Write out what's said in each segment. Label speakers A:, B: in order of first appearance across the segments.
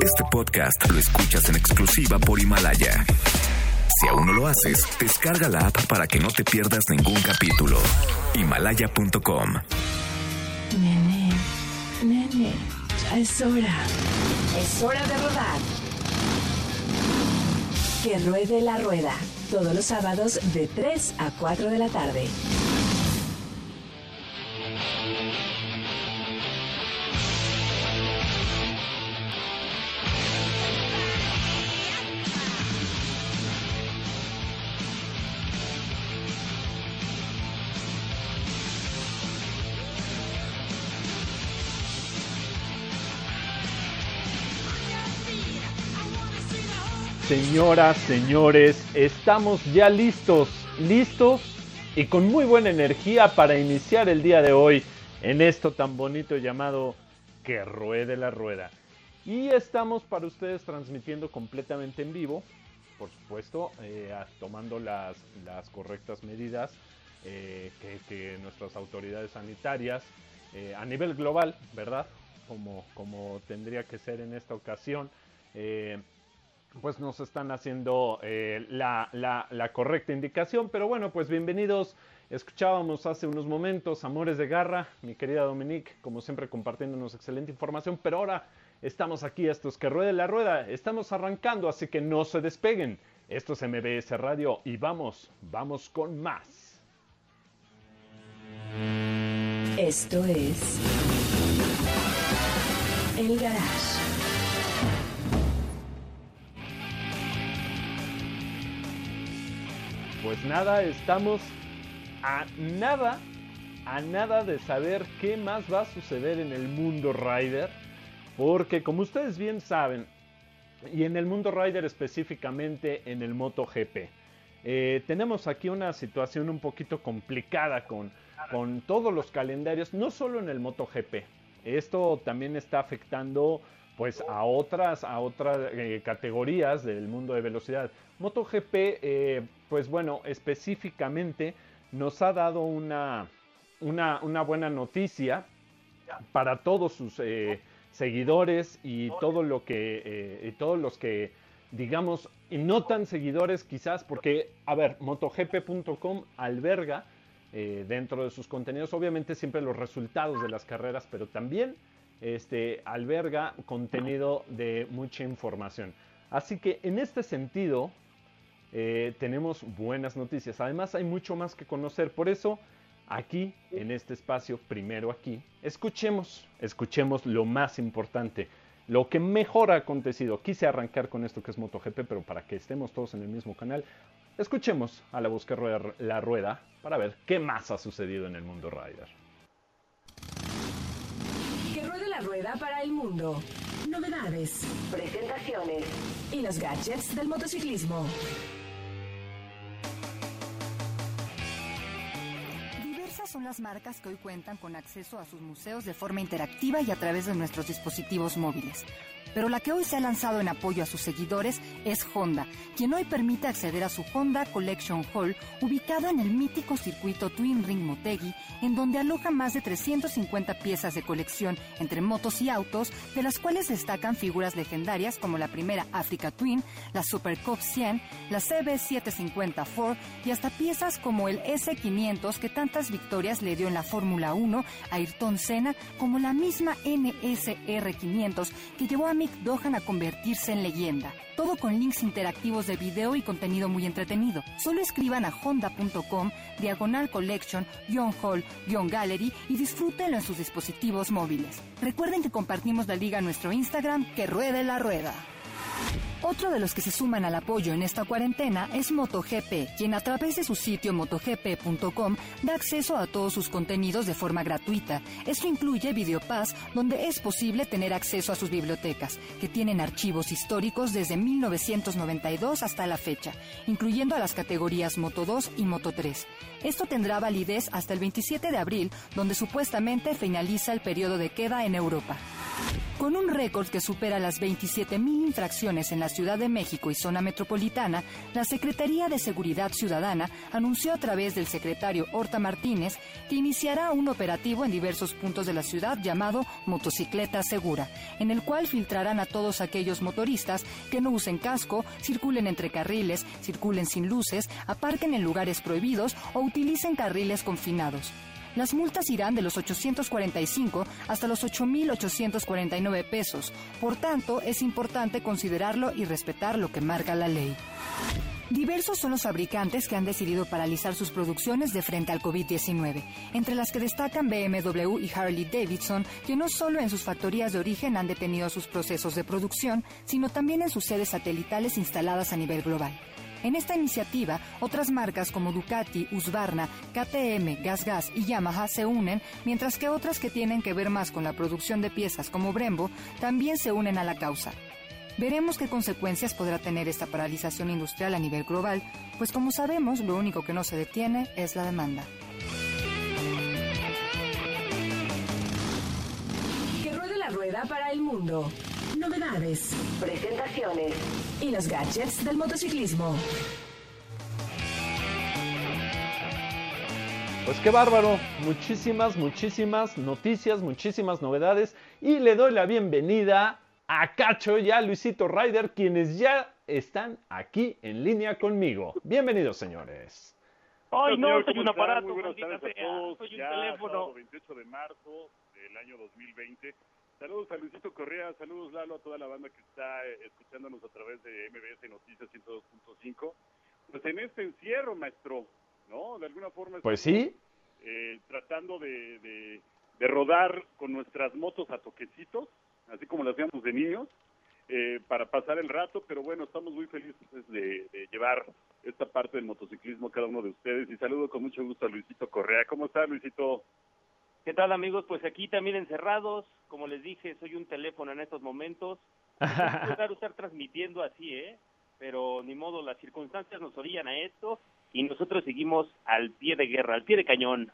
A: Este podcast lo escuchas en exclusiva por Himalaya. Si aún no lo haces, descarga la app para que no te pierdas ningún capítulo. Himalaya.com.
B: Nene, nene, ya es hora. Es hora de rodar. Que ruede la rueda. Todos los sábados de 3 a 4 de la tarde.
C: Señoras, señores, estamos ya listos, listos y con muy buena energía para iniciar el día de hoy en esto tan bonito llamado Que Ruede la Rueda. Y estamos para ustedes transmitiendo completamente en vivo, por supuesto, eh, tomando las, correctas medidas eh, que, que, nuestras autoridades sanitarias eh, a nivel global, ¿verdad? Como, como tendría que ser en esta ocasión pues nos están haciendo eh, la, la, la, correcta indicación. Pero bueno, pues bienvenidos. Escuchábamos hace unos momentos Amores de Garra, mi querida Dominique, como siempre compartiéndonos excelente información. Pero ahora estamos aquí, estos que ruede la rueda. Estamos arrancando, así que no se despeguen. Esto es MBS Radio y vamos, vamos con más.
B: Esto es El Garage.
C: Pues nada, estamos a nada, a nada de saber qué más va a suceder en el mundo Rider. Porque como ustedes bien saben, y en el mundo Rider específicamente en el MotoGP, eh, tenemos aquí una situación un poquito complicada con, con todos los calendarios, no solo en el MotoGP. Esto también está afectando pues a otras, a otras eh, categorías del mundo de velocidad. MotoGP, eh, pues bueno, específicamente nos ha dado una, una, una buena noticia para todos sus eh, seguidores y todo lo que y todos los que digamos y no tan seguidores quizás porque a ver motogp.com alberga dentro de sus contenidos obviamente siempre los resultados de las carreras pero también este, alberga contenido de mucha información. Así que en este sentido eh, tenemos buenas noticias. Además hay mucho más que conocer. Por eso aquí, en este espacio, primero aquí, escuchemos, escuchemos lo más importante. Lo que mejor ha acontecido. Quise arrancar con esto que es MotoGP, pero para que estemos todos en el mismo canal, escuchemos a la que rueda la rueda para ver qué más ha sucedido en el mundo rider
B: la rueda para el mundo. Novedades, presentaciones y los gadgets del motociclismo.
D: Son las marcas que hoy cuentan con acceso a sus museos de forma interactiva y a través de nuestros dispositivos móviles pero la que hoy se ha lanzado en apoyo a sus seguidores es Honda, quien hoy permite acceder a su Honda Collection Hall, ubicado en el mítico circuito Twin Ring Motegi, en donde aloja más de 350 piezas de colección entre motos y autos, de las cuales destacan figuras legendarias como la primera Africa Twin, la Super Cup 100, la CB750 Ford y hasta piezas como el S500 que tantas victorias le dio en la Fórmula 1 a Ayrton Senna, como la misma NSR 500 que llevó a Dohan a convertirse en leyenda. Todo con links interactivos de video y contenido muy entretenido. Solo escriban a honda.com, diagonal collection, hall, gallery y disfrútenlo en sus dispositivos móviles. Recuerden que compartimos la liga en nuestro Instagram, que ruede la rueda. Otro de los que se suman al apoyo en esta cuarentena es MotoGP, quien a través de su sitio motogp.com da acceso a todos sus contenidos de forma gratuita. Esto incluye Videopass, donde es posible tener acceso a sus bibliotecas, que tienen archivos históricos desde 1992 hasta la fecha, incluyendo a las categorías Moto 2 y Moto 3. Esto tendrá validez hasta el 27 de abril, donde supuestamente finaliza el periodo de queda en Europa. Con un récord que supera las 27.000 infracciones en la Ciudad de México y zona metropolitana, la Secretaría de Seguridad Ciudadana anunció a través del secretario Horta Martínez que iniciará un operativo en diversos puntos de la ciudad llamado Motocicleta Segura, en el cual filtrarán a todos aquellos motoristas que no usen casco, circulen entre carriles, circulen sin luces, aparquen en lugares prohibidos o utilicen carriles confinados. Las multas irán de los 845 hasta los 8.849 pesos. Por tanto, es importante considerarlo y respetar lo que marca la ley. Diversos son los fabricantes que han decidido paralizar sus producciones de frente al COVID-19, entre las que destacan BMW y Harley Davidson, que no solo en sus factorías de origen han detenido sus procesos de producción, sino también en sus sedes satelitales instaladas a nivel global. En esta iniciativa, otras marcas como Ducati, Husqvarna, KTM, GasGas y Yamaha se unen, mientras que otras que tienen que ver más con la producción de piezas como Brembo también se unen a la causa. Veremos qué consecuencias podrá tener esta paralización industrial a nivel global, pues como sabemos, lo único que no se detiene es la demanda.
B: Que ruede la rueda para el mundo novedades, presentaciones y los gadgets del motociclismo.
C: Pues qué bárbaro, muchísimas, muchísimas noticias, muchísimas novedades y le doy la bienvenida a Cacho y a Luisito Ryder, quienes ya están aquí en línea conmigo. Bienvenidos, señores.
E: Ay, no, soy un aparato,
F: Muy buenas tardes a todos.
E: soy un
F: Ya,
E: teléfono.
F: sábado 28 de marzo del año 2020. Saludos a Luisito Correa, saludos Lalo a toda la banda que está eh, escuchándonos a través de MBS Noticias 102.5. Pues en este encierro, maestro, ¿no? De alguna forma
C: Pues
F: estamos,
C: sí,
F: eh, tratando de, de- de rodar con nuestras motos a toquecitos, así como lo hacíamos de niños, eh, para pasar el rato, pero bueno, estamos muy felices de, de llevar esta parte del motociclismo a cada uno de ustedes y saludo con mucho gusto a Luisito Correa. ¿Cómo está, Luisito?
E: ¿Qué tal amigos? Pues aquí también encerrados, como les dije, soy un teléfono en estos momentos. Es raro estar transmitiendo así, ¿eh? Pero ni modo, las circunstancias nos orillan a esto y nosotros seguimos al pie de guerra, al pie de cañón.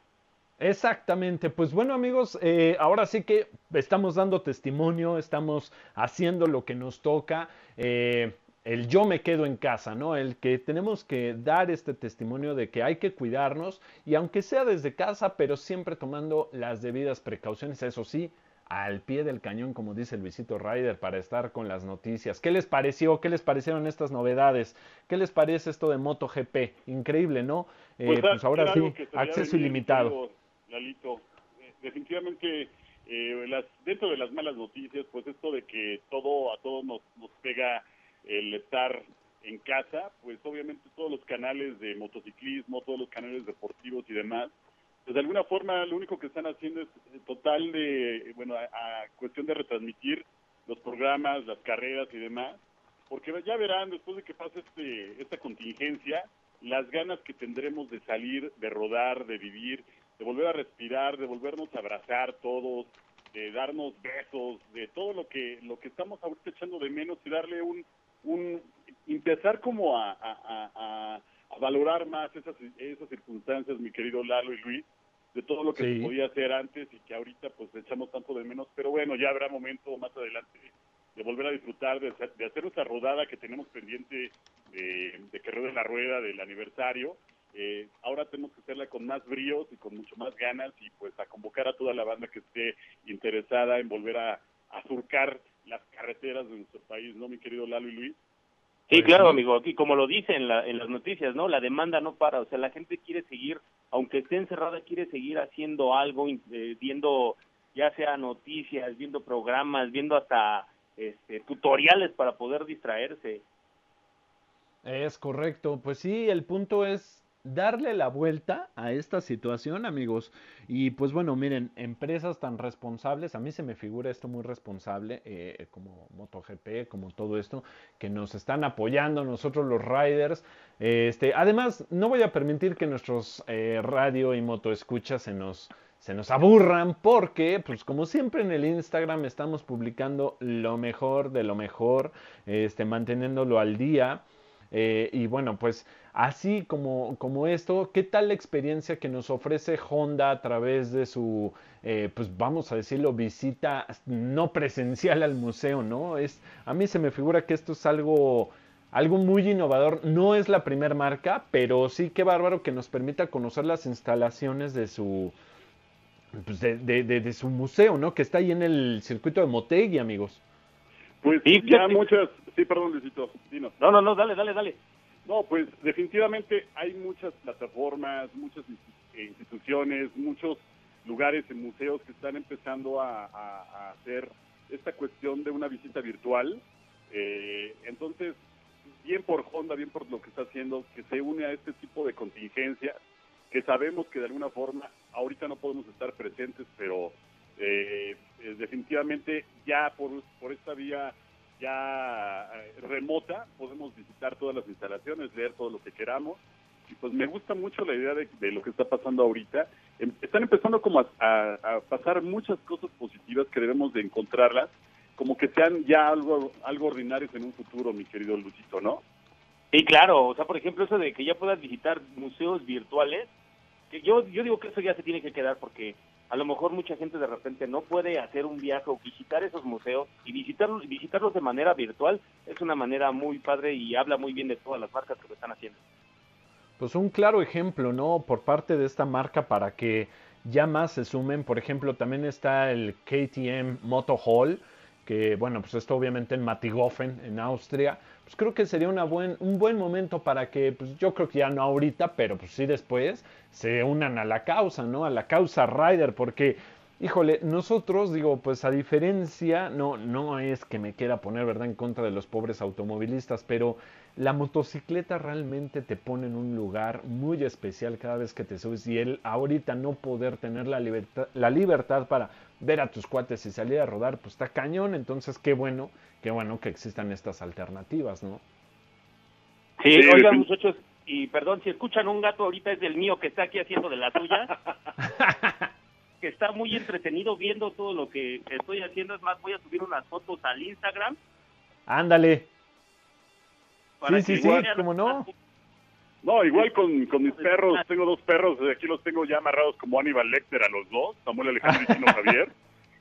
C: Exactamente, pues bueno amigos, eh, ahora sí que estamos dando testimonio, estamos haciendo lo que nos toca, eh, el yo me quedo en casa, ¿no? El que tenemos que dar este testimonio de que hay que cuidarnos y aunque sea desde casa, pero siempre tomando las debidas precauciones, eso sí, al pie del cañón, como dice Luisito Ryder, para estar con las noticias. ¿Qué les pareció? ¿Qué les parecieron estas novedades? ¿Qué les parece esto de MotoGP? Increíble, ¿no? Eh,
F: a-
C: pues ahora sí, acceso ilimitado.
F: Lalito, Eh, definitivamente eh, las, dentro de las malas noticias, pues esto de que todo a todos nos, nos pega el estar en casa, pues obviamente todos los canales de motociclismo, todos los canales deportivos y demás, pues de alguna forma lo único que están haciendo es eh, total de, eh, bueno, a, a cuestión de retransmitir los programas, las carreras y demás, porque ya verán, después de que pase este, esta contingencia, las ganas que tendremos de salir, de rodar, de vivir, de volver a respirar, de volvernos a abrazar todos, de darnos besos, de todo lo que lo que estamos ahorita echando de menos y darle un, un empezar como a, a- a- valorar más esas, esas circunstancias, mi querido Lalo y Luis, de todo lo que
C: Sí.
F: se podía hacer antes y que ahorita pues echamos tanto de menos, pero bueno, ya habrá momento más adelante de volver a disfrutar, de, hacer- de hacer esa rodada que tenemos pendiente de, de que ruede la rueda del aniversario. Eh, ahora tenemos que hacerla con más bríos y con mucho más ganas y pues a convocar a toda la banda que esté interesada en volver a, a surcar las carreteras de nuestro país, ¿no, mi querido Lalo y Luis?
E: Sí, claro, amigo, y como lo dice en, la, en las noticias, ¿no? La demanda no para, o sea, la gente quiere seguir, aunque esté encerrada, quiere seguir haciendo algo, eh, viendo ya sea noticias, viendo programas, viendo hasta este, tutoriales para poder distraerse.
C: Es correcto, pues sí, el punto es darle la vuelta a esta situación, amigos. Y pues bueno, miren, empresas tan responsables, a mí se me figura esto muy responsable, eh, como MotoGP, como todo esto, que nos están apoyando nosotros los riders. Este, además, no voy a permitir que nuestros eh, radio y moto escuchas se nos se nos aburran porque, pues como siempre en el Instagram estamos publicando lo mejor de lo mejor, este, manteniéndolo al día. Eh, y bueno, pues así como, como esto, ¿qué tal la experiencia que nos ofrece Honda a través de su, eh, pues vamos a decirlo, visita no presencial al museo, ¿no? Es, a mí se me figura que esto es algo, algo muy innovador. No es la primera marca, pero sí que bárbaro que nos permita conocer las instalaciones de su, pues de, de, su museo, ¿no? Que está ahí en el circuito de Motegi, amigos.
F: Pues ya muchas, sí, perdón, Luisito,
E: No, no, no, dale, dale, dale.
F: No, pues definitivamente hay muchas plataformas, muchas instituciones, muchos lugares en museos que están empezando a, hacer esta cuestión de una visita virtual. Eh, entonces, bien por Honda, bien por lo que está haciendo, que se une a este tipo de contingencias, que sabemos que de alguna forma ahorita no podemos estar presentes, pero eh, eh, definitivamente ya por, por esta vía ya eh, remota podemos visitar todas las instalaciones, leer todo lo que queramos. Y pues me gusta mucho la idea de, lo que está pasando ahorita. Em, están empezando como a, pasar muchas cosas positivas que debemos de encontrarlas, como que sean ya algo, algo ordinarios en un futuro, mi querido Luchito, ¿no?
E: Sí, claro. O sea, por ejemplo, eso de que ya puedas visitar museos virtuales, que yo, yo digo que eso ya se tiene que quedar porque a lo mejor mucha gente de repente no puede hacer un viaje o visitar esos museos y visitarlos, visitarlos de manera virtual es una manera muy padre y habla muy bien de todas las marcas que lo están haciendo.
C: Pues un claro ejemplo, ¿no? Por parte de esta marca para que ya más se sumen. Por ejemplo, también está el KTM Moto Hall, que bueno, pues esto obviamente en Matigofen, en Austria. Pues creo que sería una buen, un buen momento para que, pues yo creo que ya no ahorita, pero pues sí después, se unan a la causa, ¿no? A la causa Rider, porque, híjole, nosotros, digo, pues a diferencia, no, no es que me quiera poner, ¿verdad?, en contra de los pobres automovilistas, pero la motocicleta realmente te pone en un lugar muy especial cada vez que te subes y él ahorita no poder tener la libertad, la libertad para ver a tus cuates y salir a rodar, pues está cañón, entonces qué bueno, qué bueno que existan estas alternativas, ¿no?
E: Sí, oigan muchachos, y perdón, si escuchan un gato ahorita es del mío que está aquí haciendo de la suya. que está muy entretenido viendo todo lo que estoy haciendo. Es más, voy a subir unas fotos al Instagram.
C: Ándale. Sí, sí, sí, ¿cómo no?
F: No, igual con, con mis perros. Tengo dos perros, aquí los tengo ya amarrados como Aníbal Lecter a los dos, Samuel Alejandro y Chino Javier.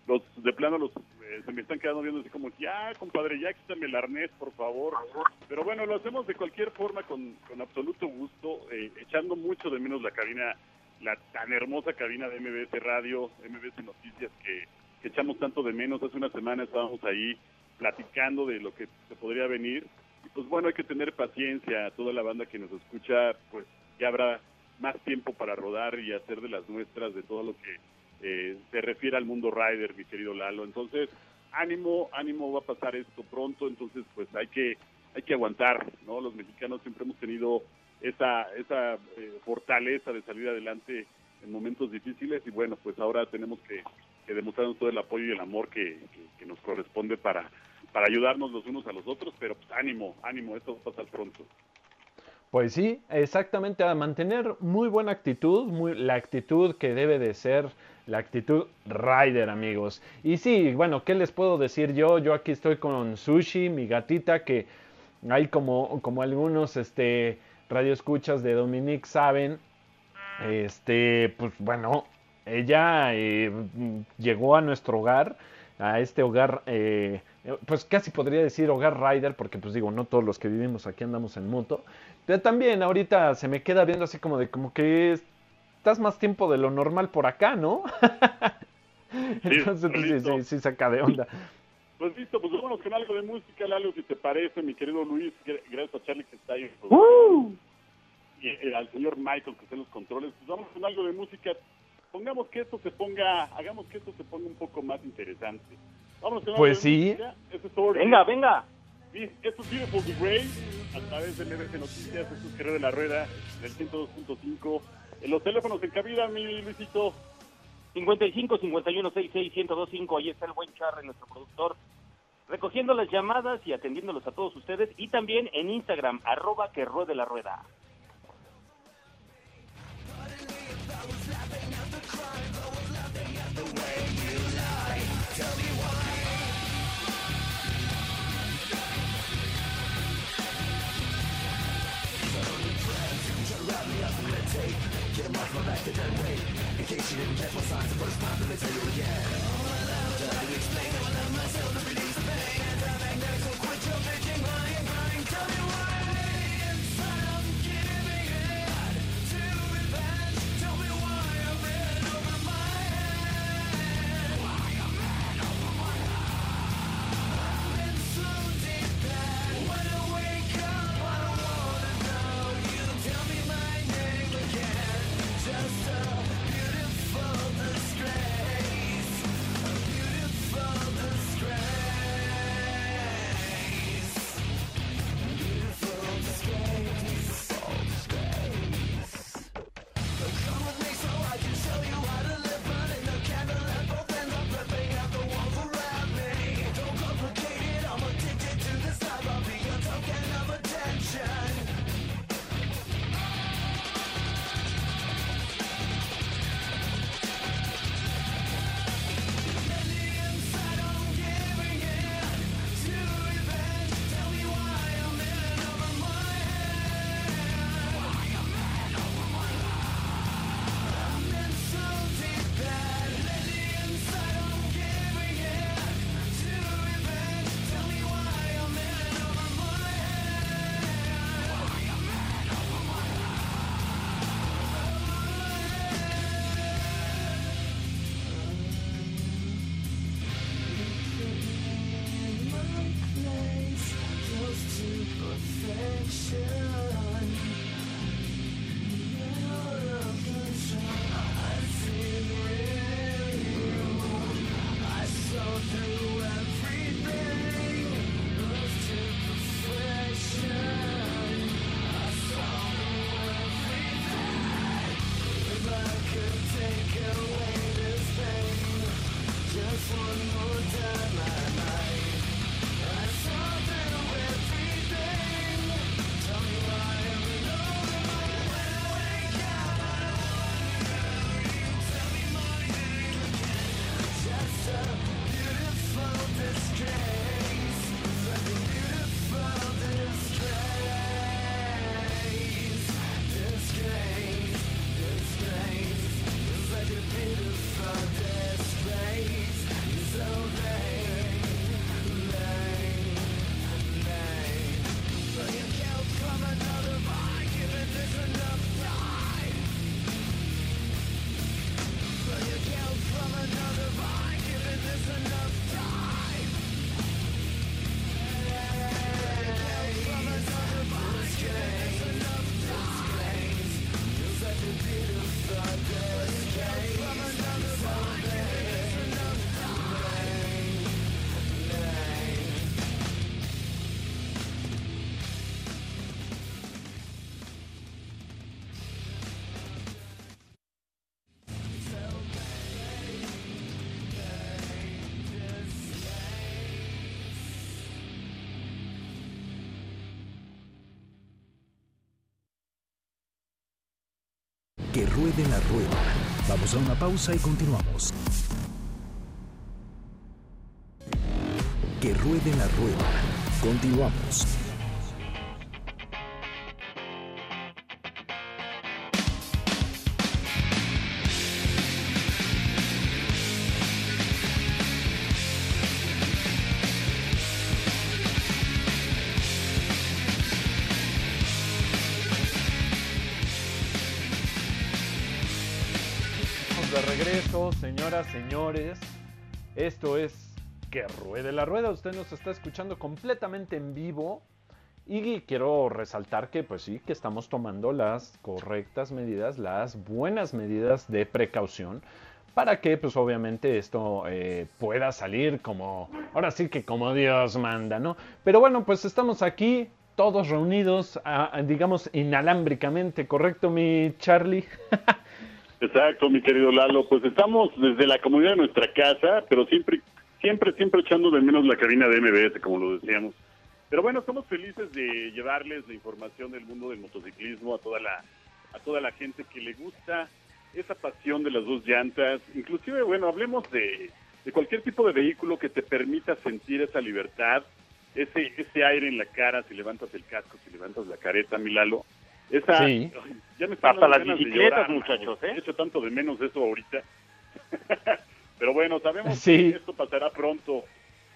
F: Los de plano los eh, se me están quedando viendo así como, ya, compadre, ya quítame el arnés, por favor. Pero bueno, lo hacemos de cualquier forma, con, con absoluto gusto, eh, echando mucho de menos la cabina, la tan hermosa cabina de MBS Radio, MBS Noticias, que, que echamos tanto de menos. Hace una semana estábamos ahí platicando de lo que se podría venir. Pues bueno, hay que tener paciencia. Toda la banda que nos escucha, pues ya habrá más tiempo para rodar y hacer de las nuestras de todo lo que eh, se refiere al mundo rider, mi querido Lalo. Entonces, ánimo, ánimo, va a pasar esto pronto, entonces pues hay que hay que aguantar, ¿no? Los mexicanos siempre hemos tenido esa esa eh, fortaleza de salir adelante en momentos difíciles y bueno, pues ahora tenemos que, que demostrarnos todo el apoyo y el amor que, nos corresponde para para ayudarnos los unos a los otros, pero pues ánimo, ánimo, esto va a pasar pronto.
C: Pues sí, exactamente, a mantener muy buena actitud, muy, la actitud que debe de ser la actitud rider, amigos. Y sí, bueno, ¿qué les puedo decir yo? Yo aquí estoy con Sushi, mi gatita, que hay como, como algunos este, radioescuchas de Dominique saben, este, pues bueno, ella eh, llegó a nuestro hogar, a este hogar, eh, pues casi podría decir hogar rider, porque pues digo, no todos los que vivimos aquí andamos en moto, pero también ahorita se me queda viendo así como de como que estás más tiempo de lo normal por acá, ¿no? Entonces, pues, sí, sí, sí, saca de onda.
F: Pues listo, pues vámonos con algo de música, algo si te parece, mi querido Luis, gracias a Charlie que está ahí. ¡Uh! Y eh, al señor Michael que está en los controles, pues vamos con algo de música. Pongamos que esto se ponga, hagamos que esto se ponga un poco más interesante.
C: Vámonos con pues sí.
E: venga, venga.
F: Esto es Beautiful the Grey, a través de MBC Noticias, esto es Guerrero de la Rueda, del 102.5. En los teléfonos en cabida, mi Luisito.
E: 55 51 66 1025, ahí está el buen Charre, nuestro productor, recogiendo las llamadas y atendiéndolos a todos ustedes, y también en Instagram, arroba que ruede la rueda.
G: tape Get a microphone they're dead weight. In case you didn't catch my signs the first time, let me tell you again All I love, I can explain, I love myself, I believe
A: Que ruede la rueda. Vamos a una pausa y continuamos. Que ruede la rueda. Continuamos.
C: Señores. Esto es Que Ruede la Rueda. Usted nos está escuchando completamente en vivo. Y quiero resaltar que, pues sí, que estamos tomando las correctas medidas, las buenas medidas de precaución para que, pues obviamente, esto eh, pueda salir como, ahora sí que como Dios manda, ¿no? Pero bueno, pues estamos aquí, todos reunidos, a- digamos, inalámbricamente, ¿correcto, mi Charlie?
F: Exacto, mi querido Lalo. Pues estamos desde la comunidad de nuestra casa, pero siempre, siempre, siempre echando de menos la cabina de MBS, como lo decíamos. Pero bueno, estamos felices de llevarles la información del mundo del motociclismo a toda la, a toda la gente que le gusta esa pasión de las dos llantas. Inclusive, bueno, hablemos de, de cualquier tipo de vehículo que te permita sentir esa libertad, ese, ese aire en la cara, si levantas el casco, si levantas la careta, mi Lalo. Esa,
C: Sí.
F: ya me están
E: Hasta las bicicletas,
F: llorar,
E: muchachos. ¿eh?
F: He hecho tanto de menos eso ahorita. Pero bueno, sabemos
C: Sí.
F: que esto pasará pronto.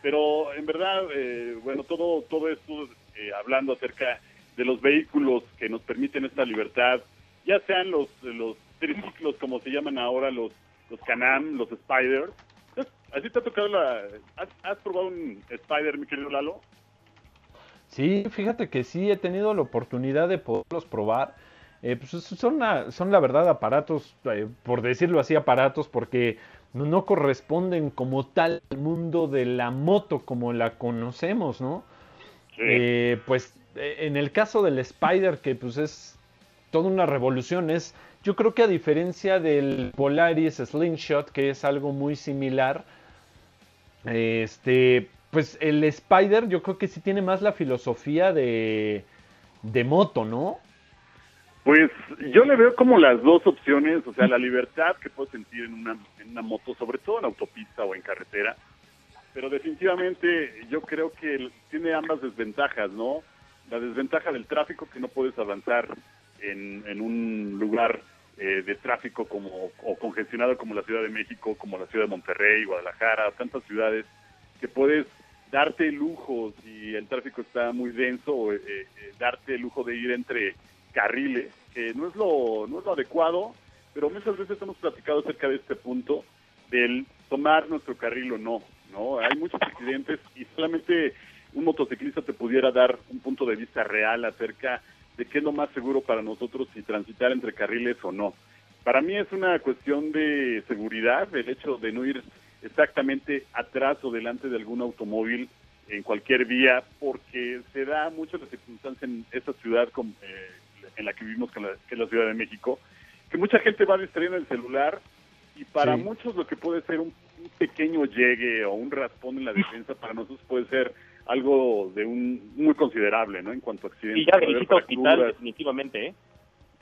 F: Pero en verdad, eh, bueno, todo, todo esto, eh, hablando acerca de los vehículos que nos permiten esta libertad, ya sean los, los triciclos, como se llaman ahora, los, los Can-Am, los Spider. ¿Así te ha tocado la... ¿Has, has probado un Spider, mi querido Lalo?
C: Sí, fíjate que sí he tenido la oportunidad de poderlos probar. Eh, pues son, la- son la verdad aparatos, eh, por decirlo así, aparatos, porque no, corresponden como tal al mundo de la moto como la conocemos, ¿no? Eh, pues en el caso del Spider, que pues es toda una revolución, es, yo creo que a diferencia del Polaris Slingshot, que es algo muy similar, este, pues el Spider yo creo que sí tiene más la filosofía de, de moto, ¿no?
F: Pues yo le veo como las dos opciones, o sea, la libertad que puedo sentir en una, en una moto, sobre todo en autopista o en carretera, pero definitivamente yo creo que tiene ambas desventajas, ¿no? La desventaja del tráfico, que no puedes avanzar en, en un lugar eh, de tráfico como o congestionado como la Ciudad de México, como la Ciudad de Monterrey, Guadalajara, tantas ciudades, que puedes darte lujo, si el tráfico está muy denso, eh, eh, darte el lujo de ir entre carriles, que no es lo, no es lo adecuado, pero muchas veces hemos platicado acerca de este punto del tomar nuestro carril o no, ¿no? Hay muchos accidentes y solamente un motociclista te pudiera dar un punto de vista real acerca de qué es lo más seguro para nosotros si transitar entre carriles o no. Para mí es una cuestión de seguridad, el hecho de no ir exactamente atrás o delante de algún automóvil en cualquier vía, porque se da mucho la circunstancia en esta ciudad eh, en la que vivimos, que, es la Ciudad de México, que mucha gente va distrayendo el celular y para
C: Sí.
F: muchos lo que puede ser un, un pequeño llegue o un raspón en la defensa, para nosotros puede ser algo de un muy considerable, ¿no? En cuanto a accidentes.
E: Y ya a hospital, definitivamente, ¿eh?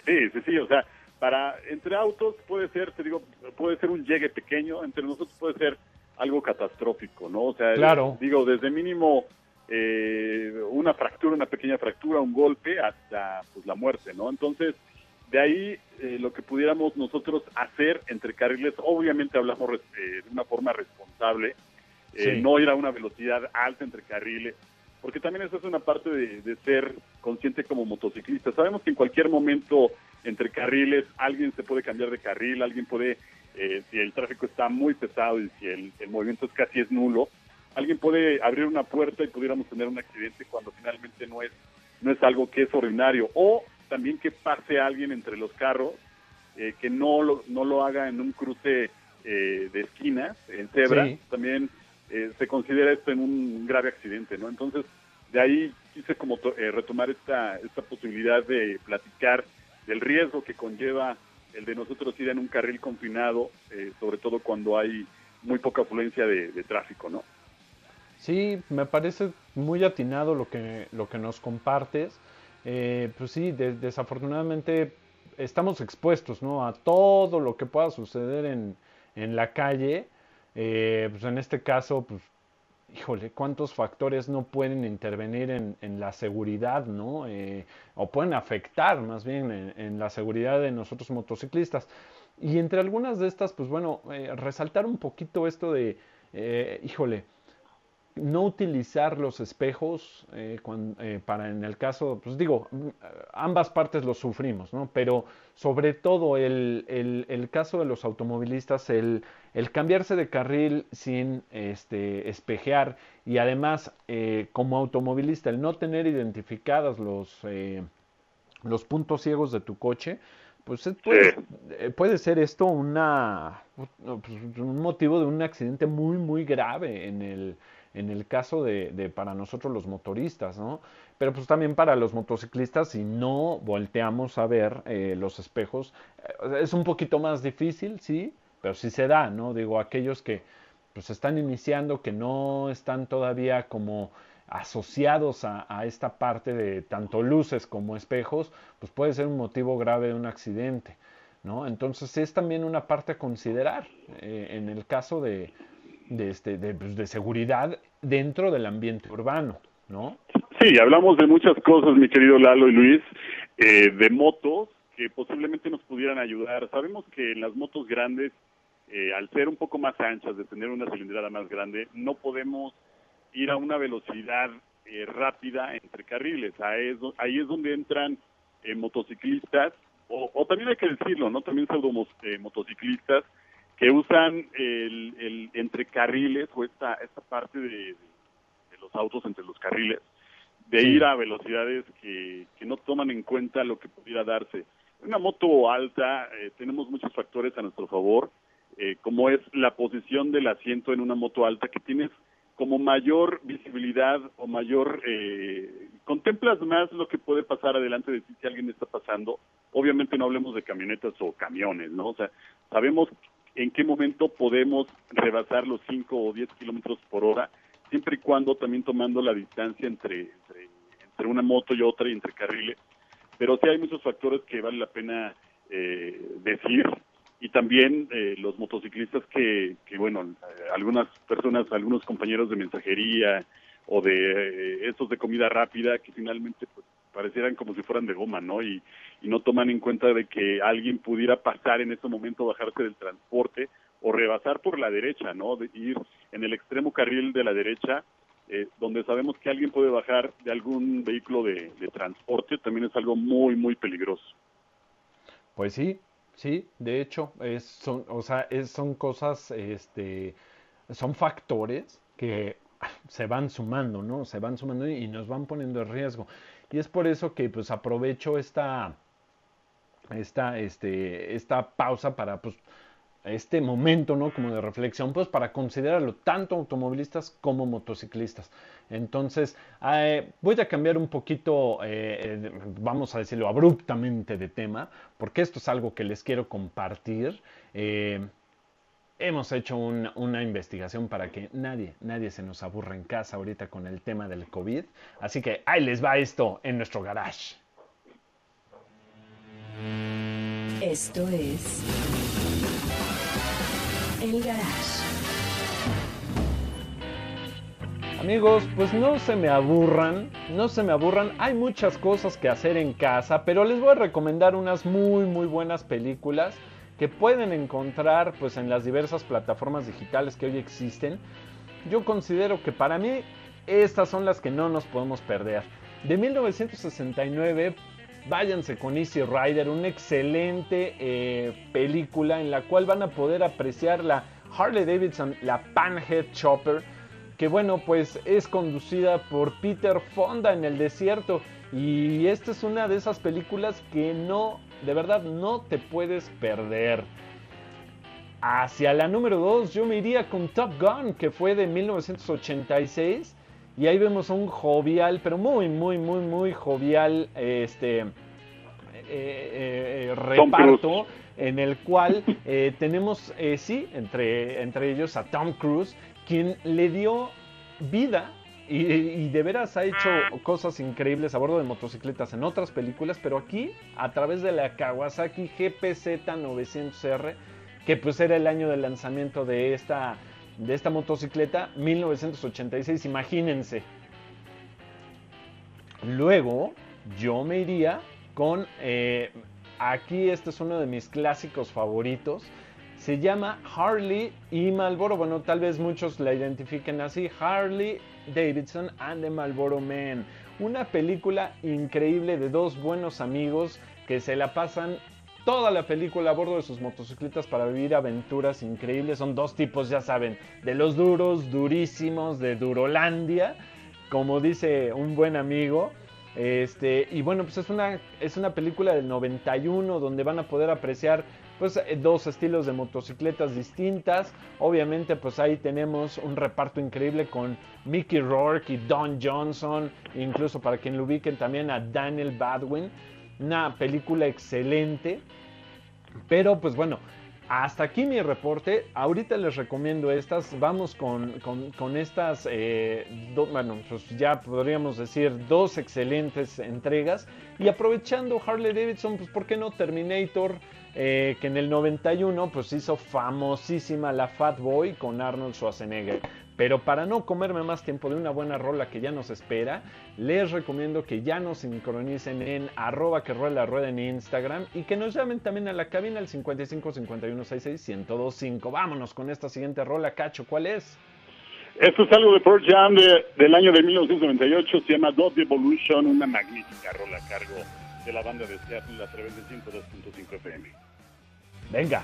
F: Sí, sí, sí, o sea, para entre autos puede ser, te digo, puede ser un llegue pequeño, entre nosotros puede ser algo catastrófico, ¿no? O sea,
C: Claro.
F: digo, desde mínimo eh, una fractura, una pequeña fractura, un golpe, hasta pues la muerte, ¿no? Entonces, de ahí eh, lo que pudiéramos nosotros hacer entre carriles, obviamente hablamos eh, de una forma responsable, eh,
C: Sí.
F: no ir a una velocidad alta entre carriles, porque también eso es una parte de, de ser consciente como motociclista. Sabemos que en cualquier momento entre carriles alguien se puede cambiar de carril, alguien puede, eh, si el tráfico está muy pesado y si el, el movimiento es casi es nulo, alguien puede abrir una puerta y pudiéramos tener un accidente cuando finalmente no es no es algo que es ordinario o también que pase alguien entre los carros eh, que no lo, no lo haga en un cruce eh, de esquinas en cebra
C: Sí.
F: también eh, se considera esto en un grave accidente no entonces de ahí quise como to- eh, retomar esta esta posibilidad de platicar del riesgo que conlleva el de nosotros ir en un carril confinado eh, sobre todo cuando hay muy poca afluencia de, tráfico no
C: Sí, me parece muy atinado lo que, lo que nos compartes. Eh, pues sí, de- desafortunadamente estamos expuestos ¿no? a todo lo que pueda suceder en, en la calle. Eh, pues en este caso, pues, híjole, cuántos factores no pueden intervenir en, la seguridad, ¿no? Eh, o pueden afectar más bien en, en la seguridad de nosotros motociclistas. Y entre algunas de estas, pues bueno, eh, resaltar un poquito esto de, eh, híjole, no utilizar los espejos eh, eh, para en el caso, pues digo, mm, ambas partes lo sufrimos, ¿no? Pero sobre todo el, el- el caso de los automovilistas, el, el cambiarse de carril sin este, espejear y además eh, como automovilista el no tener identificadas los, los puntos ciegos de tu coche, pues puede, puede ser esto una, pues, un motivo de un accidente muy, muy grave en el, en el caso de, para nosotros los motoristas, ¿no? Pero pues también para los motociclistas, si no volteamos a ver eh, los espejos, eh, es un poquito más difícil, sí, pero sí se da, ¿no? Digo, aquellos que pues están iniciando, que no están todavía como asociados a, a esta parte de tanto luces como espejos, pues puede ser un motivo grave de un accidente, ¿no? Entonces es también una parte a considerar eh, en el caso de, de, este, de, pues, de seguridad dentro del ambiente urbano, ¿no?
F: Sí, hablamos de muchas cosas, mi querido Lalo y Luis. eh, de motos que posiblemente nos pudieran ayudar. Sabemos que en las motos grandes, eh, al ser un poco más anchas, de tener una cilindrada más grande, no podemos ir a una velocidad eh, rápida entre carriles. Ahí es, ahí es donde entran eh, motociclistas, o, o, también hay que decirlo, ¿no? También pseudo eh, motociclistas que usan el, el entre carriles o esta, esta parte de, de los autos entre los carriles, de ir a velocidades que, que no toman en cuenta lo que pudiera darse. Una moto alta, eh, tenemos muchos factores a nuestro favor, eh, como es la posición del asiento en una moto alta, que tienes como mayor visibilidad o mayor, eh, contemplas más lo que puede pasar adelante de ti si alguien está pasando. Obviamente no hablemos de camionetas o camiones, ¿no? O sea, sabemos en qué momento podemos rebasar los 5 o 10 kilómetros por hora, siempre y cuando también tomando la distancia entre, entre, una moto y otra y entre carriles. Pero sí hay muchos factores que vale la pena eh, decir y también eh, los motociclistas que, que bueno, algunas personas, algunos compañeros de mensajería o de eh, estos de comida rápida que finalmente pues, parecieran como si fueran de goma, ¿no? Y, no toman en cuenta de que alguien pudiera pasar en ese momento, bajarse del transporte o rebasar por la derecha, ¿no? De ir en el extremo carril de la derecha, eh, donde sabemos que alguien puede bajar de algún vehículo de, de transporte, también es algo muy, muy peligroso.
C: Pues sí, Sí, de hecho, es, son, o sea, es, son cosas, este, son factores que se van sumando, ¿no? Se van sumando y nos van poniendo en riesgo. Y es por eso que, pues, aprovecho esta, esta, este, esta pausa para, pues, este momento, ¿no? Como de reflexión, pues para considerarlo tanto automovilistas como motociclistas. Entonces, eh, voy a cambiar un poquito, eh, vamos a decirlo abruptamente de tema, porque esto es algo que les quiero compartir. Eh, hemos hecho un, una investigación para que nadie, nadie se nos aburra en casa ahorita con el tema del COVID. Así que ahí les va esto en nuestro garage.
B: Esto es el garage.
C: Amigos, pues no se me aburran, no se me aburran, hay muchas cosas que hacer en casa, pero les voy a recomendar unas muy muy buenas películas que pueden encontrar pues en las diversas plataformas digitales que hoy existen. Yo considero que para mí estas son las que no nos podemos perder. De 1969 váyanse con Easy Rider, una excelente eh, película en la cual van a poder apreciar la Harley Davidson, la Panhead Chopper, que bueno, pues es conducida por Peter Fonda en el desierto. Y esta es una de esas películas que no, de verdad, no te puedes perder. Hacia la número 2 yo me iría con Top Gun, que fue de 1986. Y ahí vemos un jovial, pero muy, muy, muy, muy jovial este, eh, eh, eh, reparto en el cual tenemos, eh, sí, entre, entre ellos a Tom Cruise, quien le dio vida y, y, de veras ha hecho cosas increíbles a bordo de motocicletas en otras películas, pero aquí a través de la Kawasaki GPZ 900R, que pues era el año de lanzamiento de esta de esta motocicleta 1986, imagínense. Luego yo me iría con, eh, aquí este es uno de mis clásicos favoritos, se llama Harley y Malboro, bueno tal vez muchos la identifiquen así, Harley Davidson and the Malboro Man, una película increíble de dos buenos amigos que se la pasan toda la película a bordo de sus motocicletas para vivir aventuras increíbles. Son dos tipos, ya saben, de los duros, durísimos, de Durolandia, como dice un buen amigo. Este, y bueno, pues es una, es una película del 91 donde van a poder apreciar pues dos estilos de motocicletas distintas. Obviamente pues ahí tenemos un reparto increíble con Mickey Rourke y Don Johnson, incluso para quien lo ubiquen también a Daniel Badwin una película excelente. Pero pues bueno, hasta aquí mi reporte. Ahorita les recomiendo estas. Vamos con, con, con estas, eh, bueno, pues ya podríamos decir dos excelentes entregas. Y aprovechando Harley Davidson, pues ¿por qué no Terminator? Eh, que en el 91 pues hizo famosísima la Fat Boy con Arnold Schwarzenegger. Pero para no comerme más tiempo de una buena rola que ya nos espera, les recomiendo que ya nos sincronicen en arroba que rueda la rueda en Instagram y que nos llamen también a la cabina al 55 51 66 1025. Vámonos con esta siguiente rola, Cacho, ¿cuál es?
F: Esto es algo de Pearl Jam del año de 1998, se llama Dot Evolution, una magnífica rola a cargo de la banda de Seattle a través de 102.5 FM.
C: Venga.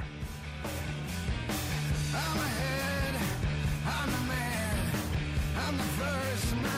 A: ruede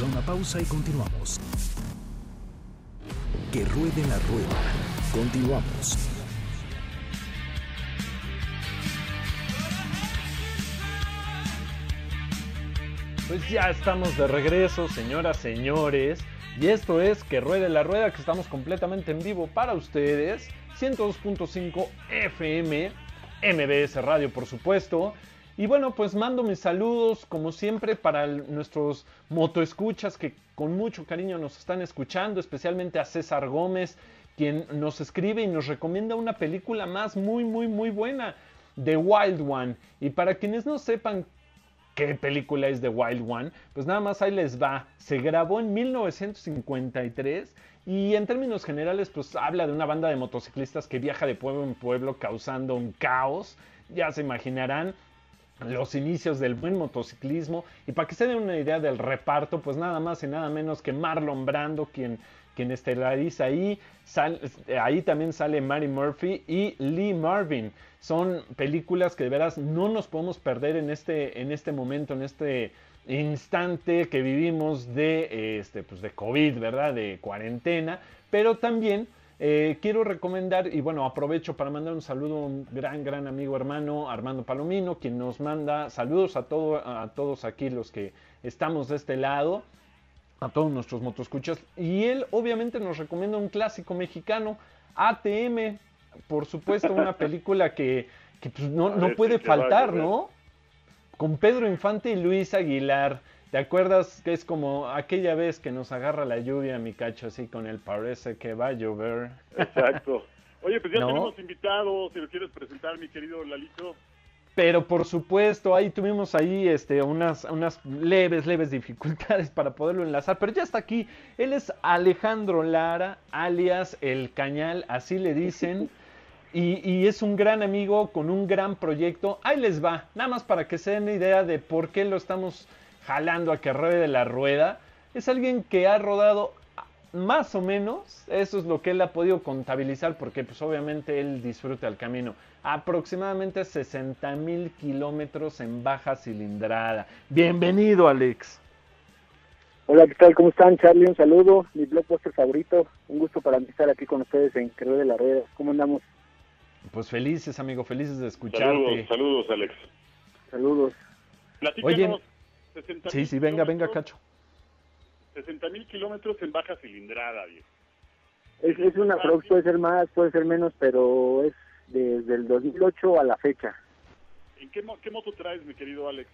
A: Una pausa y continuamos. Que ruede la rueda. Continuamos.
C: Pues ya estamos de regreso, señoras, señores. Y esto es Que Ruede la Rueda, que estamos completamente en vivo para ustedes. 102.5 FM, MBS Radio, por supuesto. Y bueno, pues mando mis saludos, como siempre, para nuestros motoescuchas que con mucho cariño nos están escuchando, especialmente a César Gómez, quien nos escribe y nos recomienda una película más muy, muy, muy buena, The Wild One. Y para quienes no sepan qué película es The Wild One, pues nada más ahí les va. Se grabó en 1953 y en términos generales, pues habla de una banda de motociclistas que viaja de pueblo en pueblo causando un caos. Ya se imaginarán los inicios del buen motociclismo. Y para que se den una idea del reparto, pues nada más y nada menos que Marlon Brando, quien, quien estelariza ahí. ahí también sale Mary Murphy y Lee Marvin. Son películas que de veras no nos podemos perder en este, en este momento, en este instante que vivimos de, este, pues de COVID, ¿verdad? De cuarentena. Pero también eh, quiero recomendar, y bueno, aprovecho para mandar un saludo a un gran, gran amigo hermano, Armando Palomino, quien nos manda saludos a, todo, a todos aquí los que estamos de este lado, a todos nuestros motoscuchas. Y él obviamente nos recomienda un clásico mexicano, ATM, por supuesto, una película que, pues, no, no puede faltar, ¿no? Con Pedro Infante y Luis Aguilar. ¿Te acuerdas que es como aquella vez que nos agarra la lluvia, mi cacho, así con el parece que va a llover?
F: Exacto. Oye, pues ya tenemos invitados, si lo quieres presentar, mi querido Lalito.
C: Pero por supuesto, ahí tuvimos ahí este, unas, unas leves, leves dificultades para poderlo enlazar, pero ya está aquí. Él es Alejandro Lara, alias El Cañal, así le dicen. Y, y, es un gran amigo con un gran proyecto. Ahí les va, nada más para que se den idea de por qué lo estamos jalando a que ruede la rueda. Es alguien que ha rodado más o menos, eso es lo que él ha podido contabilizar porque pues obviamente él disfruta el camino. Aproximadamente 60 mil kilómetros en baja cilindrada. Bienvenido Alex.
H: Hola, ¿qué tal? ¿Cómo están? Charlie, un saludo. Mi blockbuster favorito. Un gusto para estar aquí con ustedes en Que de la Rueda. ¿Cómo andamos?
C: Pues felices, amigo, felices de escucharte.
F: Saludos, saludos, Alex.
H: Saludos.
C: Oye, sí, sí, venga, venga, Cacho.
F: 60 mil kilómetros en baja cilindrada, viejo.
H: Es, es una Frogs, puede ser más, puede ser menos, pero es desde el 2008 a la fecha.
F: ¿En qué, qué moto traes, mi querido Alex?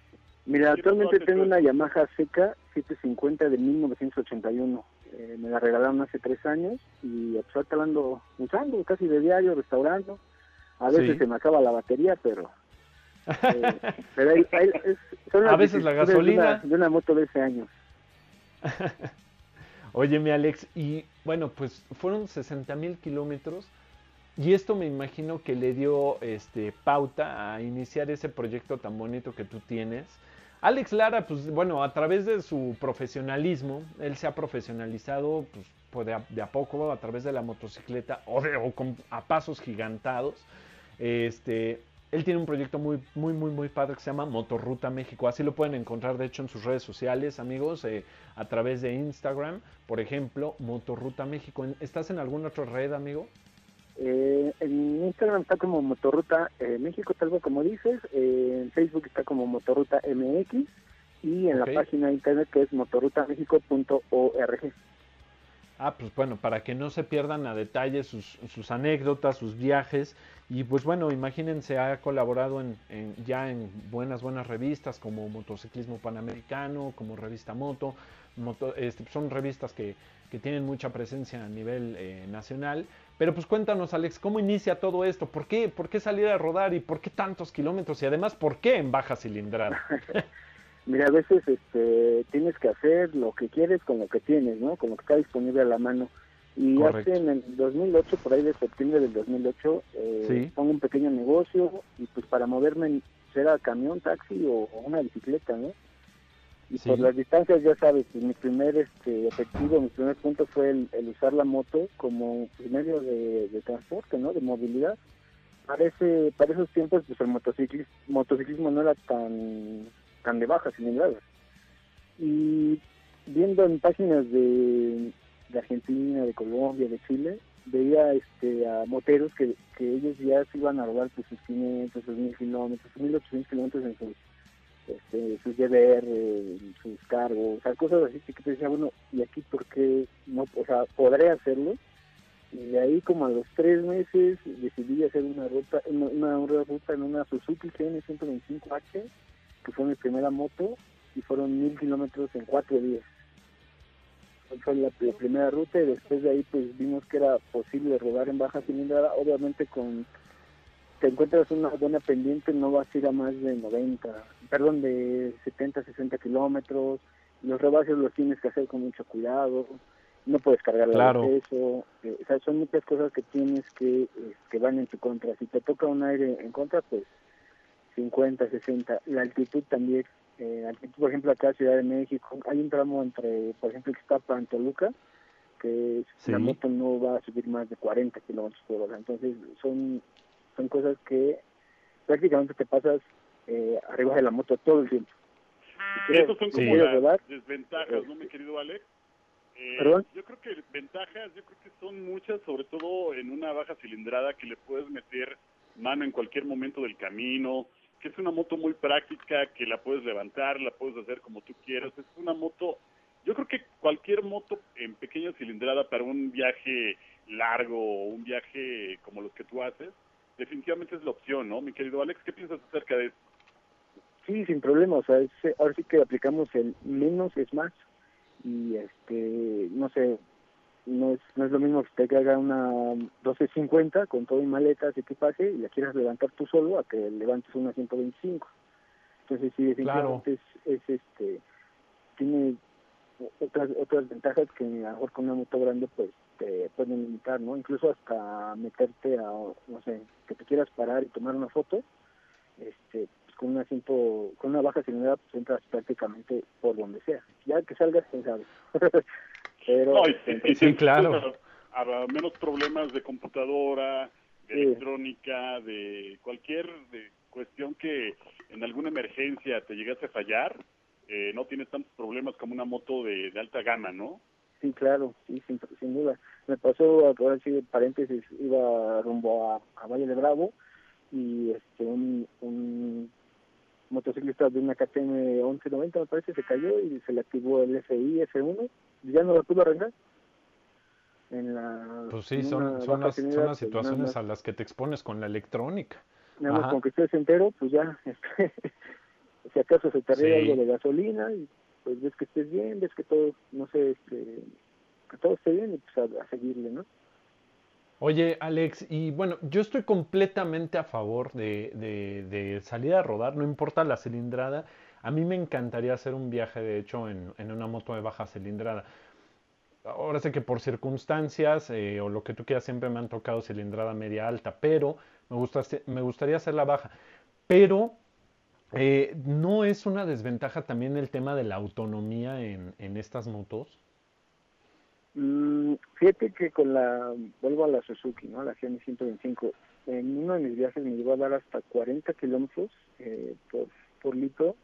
H: Mira, actualmente tengo una Yamaha Seca 750 de 1981. Eh, me la regalaron hace tres años y actualmente la ando usando casi de diario, restaurando. A veces se me acaba la batería, pero eh, pero
C: a veces la gasolina
H: de una, moto de ese año.
C: Oye, mi Alex, y bueno, pues fueron 60 mil kilómetros y esto me imagino que le dio este, pauta a iniciar ese proyecto tan bonito que tú tienes. Alex Lara, pues bueno, a través de su profesionalismo, él se ha profesionalizado pues, pues de, a, poco a través de la motocicleta o, a pasos gigantados. Este, él tiene un proyecto muy, muy, muy, muy padre que se llama Motorruta México. Así lo pueden encontrar, de hecho, en sus redes sociales, amigos, eh, a través de Instagram, por ejemplo, Motorruta México. ¿Estás en alguna otra red, amigo?
H: Eh, en Instagram está como Motorruta eh, México, tal vez como dices. en Facebook está como Motorruta MX. Y en la página de internet que es motorrutamexico.org.
C: Ah, pues bueno, para que no se pierdan a detalle sus, sus anécdotas, sus viajes. Y pues bueno, imagínense, ha colaborado en, ya en buenas, buenas revistas como Motociclismo Panamericano, como Revista Moto. este, son revistas que, que, tienen mucha presencia a nivel eh, nacional. Pero pues cuéntanos, Alex, ¿cómo inicia todo esto? ¿Por qué, ¿Por qué salir a rodar y por qué tantos kilómetros? Y además, ¿por qué en baja cilindrada?
H: Mira, a veces este, tienes que hacer lo que quieres con lo que tienes, ¿no? Con lo que está disponible a la mano. Y hace en el 2008, por ahí de septiembre del 2008, eh, pongo un pequeño negocio y pues para moverme, era camión, taxi o, una bicicleta, ¿no? Y por las distancias, ya sabes, mi primer este, objetivo, mi primer punto fue el, usar la moto como medio de, transporte, ¿no? De movilidad. Para, para esos tiempos, pues el motociclismo, motociclismo no era tan tan de baja cilindrada. Y viendo en páginas de, Argentina, de Colombia, de Chile, veía este, a moteros que, que ellos ya se iban a rodar pues, sus 500, sus 1000 kilómetros, sus 1800 kilómetros en sus, este, sus GBR, en sus cargos, cosas así que te decía, bueno, ¿y aquí por qué no? O sea, podré hacerlo. Y de ahí como a los tres meses decidí hacer una ruta, una, una ruta en una Suzuki GN 125H que fue mi primera moto y fueron mil kilómetros en cuatro días. Fue la, primera ruta y después de ahí pues vimos que era posible rodar en baja cilindrada, obviamente con te encuentras una buena pendiente no vas a ir a más de 90, perdón, de 70, 60 kilómetros, los rebases los tienes que hacer con mucho cuidado, no puedes cargar
C: claro.
H: el peso, eh, o sea, son muchas cosas que tienes que, eh, que van en tu contra. Si te toca un aire en contra, pues 50, 60. La altitud también, eh, altitud, por ejemplo, acá en Ciudad de México, hay un tramo entre, por ejemplo, Ixtapa y Toluca, que la moto no va a subir más de 40 kilómetros por hora. Entonces, son, son cosas que prácticamente te pasas eh, arriba de la moto todo el tiempo.
F: Esas son como las desventajas, ¿no, mi querido Alex? Eh,
H: ¿Perdón?
F: Yo creo que ventajas, yo creo que son muchas, sobre todo en una baja cilindrada que le puedes meter mano en cualquier momento del camino, que es una moto muy práctica, que la puedes levantar, la puedes hacer como tú quieras. Es una moto, yo creo que cualquier moto en pequeña cilindrada para un viaje largo o un viaje como los que tú haces, definitivamente es la opción, ¿no? Mi querido Alex, ¿qué piensas acerca de eso?
H: Sí, sin problema, o sea, ahora sí que aplicamos el menos es más y este, no sé, no es, no es lo mismo que te haga una 1250 con todo y maletas, equipaje y la quieras levantar tú solo a que levantes una 125. Entonces sí, definitivamente es, es, este, tiene otras otras ventajas que a lo mejor con una moto grande pues te pueden limitar, ¿no? Incluso hasta meterte a, no sé, que te quieras parar y tomar una foto, este, pues con un asiento, con una baja cilindrada pues entras prácticamente por donde sea. Ya que salgas, quién sabe. Pero,
F: y, sí, claro. Habrá menos problemas de computadora, de electrónica, de cualquier de cuestión que en alguna emergencia te llegase a fallar, eh, no tienes tantos problemas como una moto de, alta gama, ¿no?
H: Sí, claro, sí, sin, sin duda. Me pasó, ahora sí, paréntesis, iba rumbo a, a, Valle de Bravo y este un, un motociclista de una KTM 1190 me parece se cayó y se le activó el FI F1 ya no lo pudo arreglar. En la,
C: pues sí, son, son, las, son las pues, situaciones a las que te expones con la electrónica.
H: Nada más con que estés entero, pues ya, este, si acaso se te arregla algo de gasolina, y pues ves que estés bien, ves que todo, no sé, este, que todo esté bien y pues a, seguirle, ¿no?
C: Oye, Alex, y bueno, yo estoy completamente a favor de, de, salir a rodar, no importa la cilindrada, a mí me encantaría hacer un viaje, de hecho, en, una moto de baja cilindrada. Ahora sé que por circunstancias eh, o lo que tú quieras siempre me han tocado cilindrada media alta, pero me, gusta, me gustaría hacer la baja. Pero Eh, ¿No es una desventaja también el tema de la autonomía en, en estas motos?
H: Mm, fíjate que con la, vuelvo a la Suzuki, ¿no? La CN 125, en uno de mis viajes me llegó a dar hasta 40 kilómetros eh, por, por litro,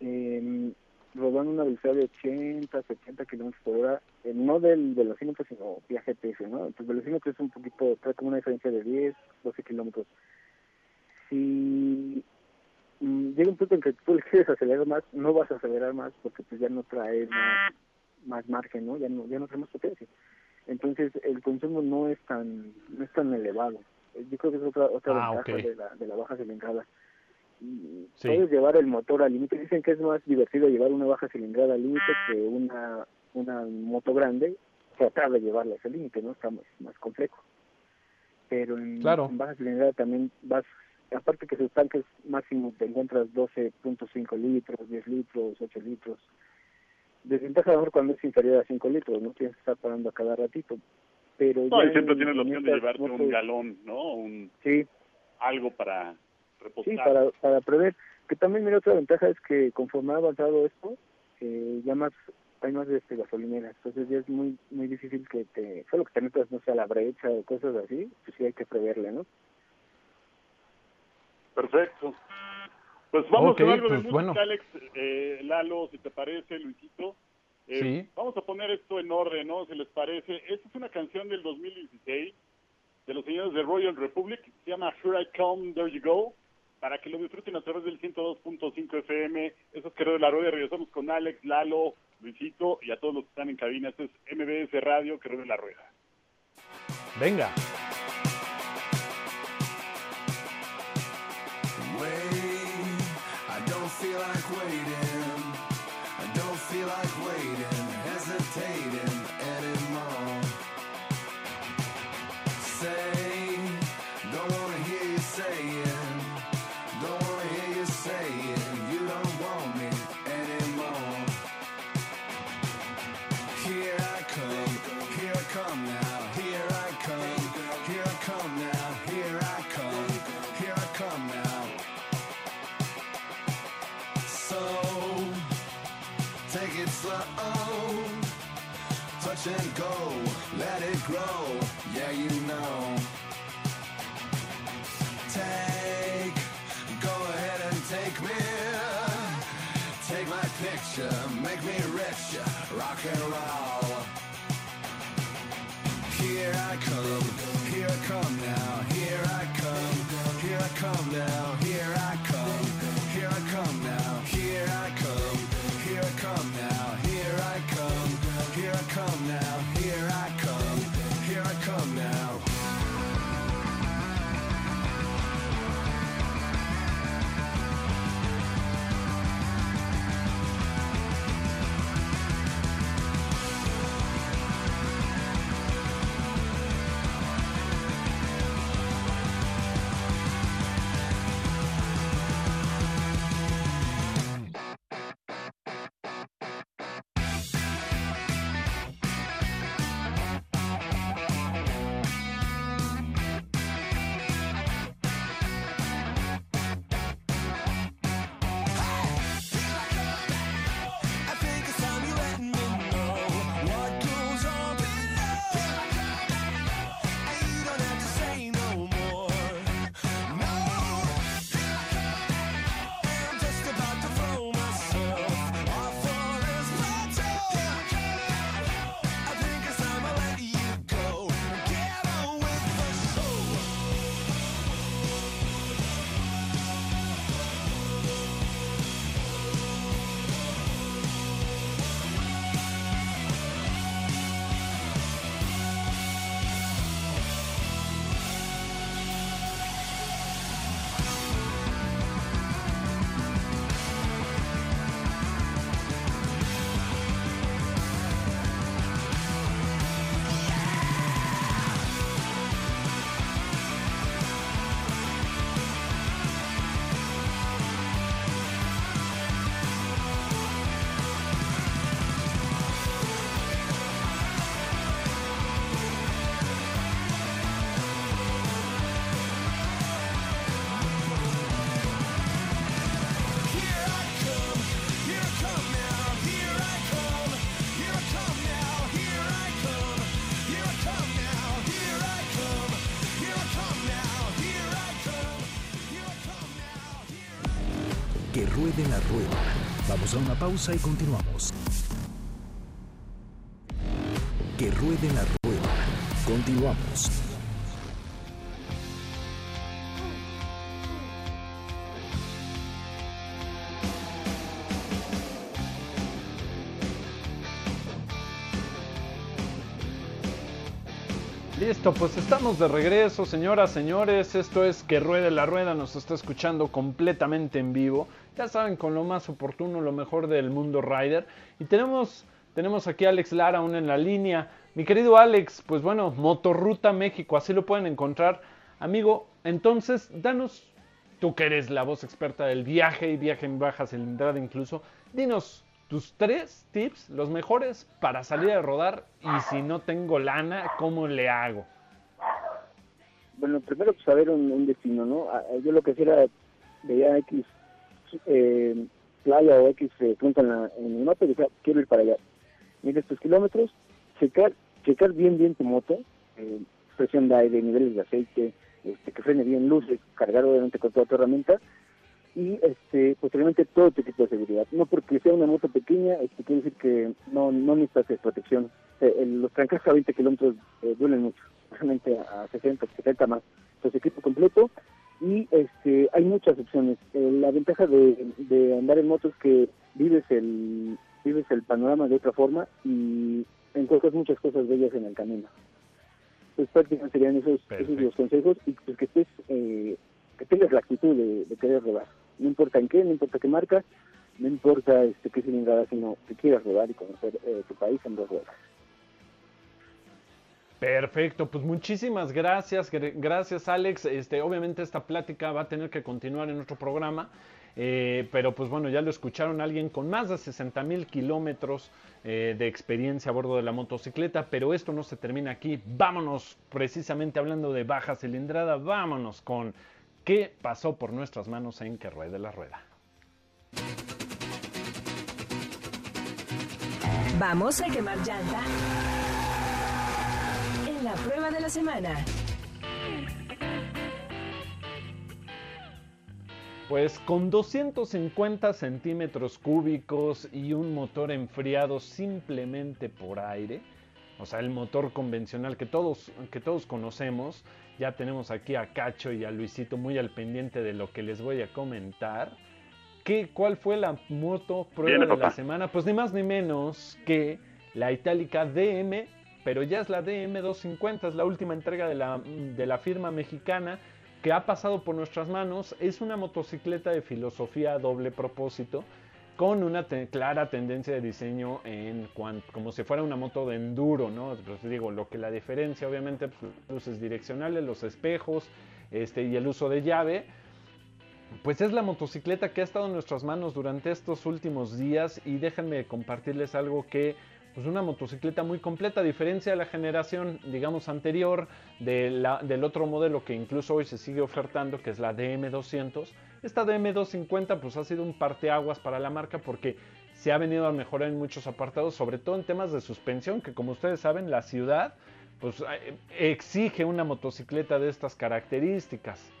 H: eh, rodando una velocidad de 80, 70 kilómetros por hora, eh, no del velocímetro, sino vía GPS, ¿no? El velocímetro es un poquito, trae como una diferencia de 10, 12 kilómetros. Si mm, llega un punto en que tú le quieres acelerar más, no vas a acelerar más porque pues ya no trae más, más margen, ¿no? Ya no, ya no trae más potencia. Entonces el consumo no es tan, no es tan elevado. Yo creo que es otra, otra
C: Ah,
H: ventaja de, la, de la baja cilindrada.
C: Sí.
H: Puedes llevar el motor al límite. Dicen que es más divertido llevar una baja cilindrada al límite que una, una moto grande. Tratar de llevarla a ese límite, ¿no? Está más, más complejo. Pero en,
C: Claro.
H: en baja cilindrada también vas, aparte que sus tanques máximo te encuentras 12.5 litros, 10 litros, 8 litros. Desventaja mejor cuando es inferior a 5 litros, no tienes que estar parando a cada ratito. Pero
F: No,
H: ya
F: y siempre
H: en-
F: tienes la opción de llevarte un galón, ¿no? Un,
H: Sí,
F: algo para reposar.
H: Sí, para, para prever. Que también, mira, otra ventaja es que conforme ha avanzado esto, eh, ya más, hay más este, gasolineras. Entonces ya es muy muy difícil que te, solo que te metas, no sé, a la brecha o cosas así, pues sí hay que preverle, ¿no?
F: Perfecto. Pues vamos
C: Ok,
F: con algo de
C: pues,
F: música,
C: bueno.
F: Alex. Eh, Lalo, si te parece, Luisito. Eh,
C: Sí.
F: Vamos a poner esto en orden, ¿no? Si les parece. Esta es una canción del 2016 de los señores de Royal Republic. Se llama Here I Come, There You Go. Para que lo disfruten a través del 102.5 FM. Eso es Querido de la Rueda. Regresamos con Alex, Lalo, Luisito y a todos los que están en cabina. Esto es MBS Radio, Querido de la Rueda.
C: Venga.
G: Feel like waiting. Go, let it grow, yeah you know. Take, go ahead and take me, take my picture, make me rich, rock and roll. Here I come, here I come now,
I: ruede la rueda. Vamos a una pausa y continuamos. Que ruede la rueda. Continuamos.
C: Listo, pues estamos de regreso, señoras, señores. Esto es Que Ruede la Rueda, nos está escuchando completamente en vivo. Ya saben, con lo más oportuno, lo mejor del mundo rider. Y tenemos, tenemos aquí a Alex Lara aún en la línea. Mi querido Alex, pues bueno, Motorruta México, así lo pueden encontrar. Amigo, entonces, danos, tú que eres la voz experta del viaje y viaje en baja cilindrada incluso, dinos tus tres tips, los mejores para salir a rodar y si no tengo lana, ¿cómo le hago?
H: Bueno, primero pues saber un, un destino, ¿no? Ah, Yo lo que hacía veía X eh, playa o X eh, punto en, la, en el mapa y decía, quiero ir para allá. Mira estos kilómetros, checar, checar bien bien tu moto, eh, presión de aire, niveles de aceite, este, que frene bien luces, cargar obviamente con toda tu herramienta y este posteriormente todo tu equipo de seguridad. No porque sea una moto pequeña, este, quiere decir que no, no necesitas protección. Eh, el- los trancas a 20 kilómetros eh, duelen mucho, realmente a 60, 70 más. Entonces equipo completo y este hay muchas opciones. Eh, la ventaja de, de andar en moto es que vives el vives el panorama de otra forma y encuentras muchas cosas bellas en el camino. Pues prácticamente serían esos, esos los consejos y pues que estés eh, que tengas la actitud de, de querer rodar. No importa en qué, no importa qué marca, no importa este qué cilindrada, sino que quieras rodar y conocer eh, tu país en dos ruedas.
C: Perfecto, pues muchísimas gracias, gr- gracias Alex. Este, obviamente esta plática va a tener que continuar en otro programa, eh, pero pues bueno, ya lo escucharon alguien con más de 60 mil kilómetros eh, de experiencia a bordo de la motocicleta, pero esto no se termina aquí. Vámonos, precisamente hablando de baja cilindrada, vámonos con qué pasó por nuestras manos en que ruede la rueda.
B: Vamos a quemar llanta. La prueba de la semana.
C: Pues con 250 centímetros cúbicos y un motor enfriado simplemente por aire, o sea, el motor convencional que todos, que todos conocemos, ya tenemos aquí a Cacho y a Luisito muy al pendiente de lo que les voy a comentar. ¿Qué, ¿Cuál fue la moto prueba de la semana? Pues ni más ni menos que la itálica DM, pero ya es la DM250, es la última entrega de la, de la firma mexicana que ha pasado por nuestras manos. Es una motocicleta de filosofía a doble propósito con una clara tendencia de diseño en como si fuera una moto de enduro, ¿no? Pues digo, lo que la diferencia obviamente pues, luces direccionales, los espejos, este y el uso de llave. Pues es la motocicleta que ha estado en nuestras manos durante estos últimos días y déjenme compartirles algo que pues una motocicleta muy completa, a diferencia de la generación, digamos, anterior, de la- del otro modelo que incluso hoy se sigue ofertando, que es la DM200. Esta DM250 pues ha sido un parteaguas para la marca porque se ha venido a mejorar en muchos apartados, sobre todo en temas de suspensión, que como ustedes saben, la ciudad pues eh, exige una motocicleta de estas características.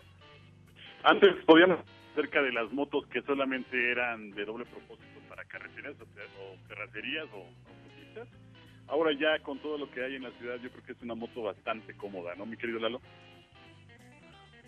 F: Antes podíamos acerca de las motos que solamente eran de doble propósito para carreteras o, o terracerías o Ahora ya con todo lo que hay en la ciudad yo creo que es una moto bastante cómoda, ¿no, mi querido Lalo?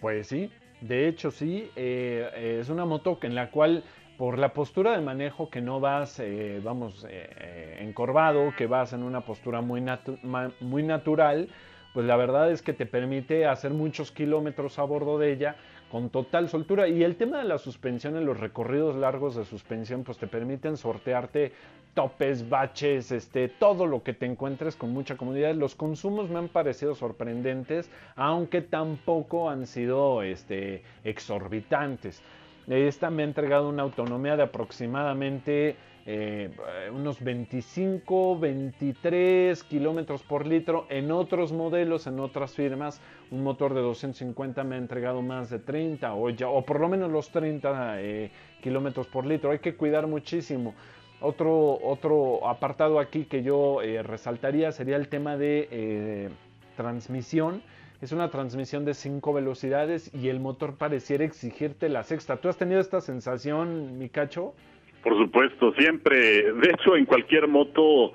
C: Pues sí, de hecho sí, eh, es una moto en la cual por la postura de manejo que no vas, eh, vamos, eh, encorvado, que vas en una postura muy natural, pues la verdad es que te permite hacer muchos kilómetros a bordo de ella con total soltura. Y el tema de la suspensión en los recorridos largos de suspensión, pues te permiten sortearte topes, baches, este, todo lo que te encuentres con mucha comodidad. Los consumos me han parecido sorprendentes, aunque tampoco han sido este, exorbitantes. Esta me ha entregado una autonomía de aproximadamente eh, unos 25, 23 kilómetros por litro. En otros modelos, en otras firmas, un motor de 250 me ha entregado más de 30 o, ya, o por lo menos los 30 eh, kilómetros por litro. Hay que cuidar muchísimo. Otro, otro apartado aquí que yo eh, resaltaría sería el tema de, transmisión es una transmisión de cinco velocidades y el motor pareciera exigirte la sexta. ¿Tú has tenido esta sensación, mi cacho?
F: Por supuesto, siempre. De hecho, en cualquier moto,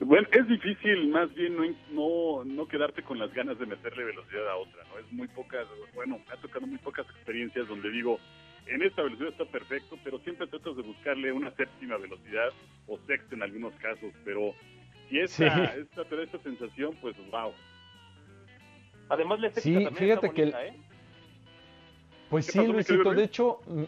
F: bueno, es difícil más bien no, no, no quedarte con las ganas de meterle velocidad a otra, ¿no? Es muy pocas, bueno, me ha tocado muy pocas experiencias donde digo, en esta velocidad está perfecto, pero siempre tratas de buscarle una séptima velocidad o sexta en algunos casos, pero si esta,
C: Sí.
F: esta te da esta sensación, pues wow.
E: Además, la
C: Sí,
E: estética también
C: fíjate
E: está
C: que el-
E: bonita, ¿eh?
C: Pues
F: ¿Qué
C: sí, Luisito.
F: Luis?
C: De hecho, mm,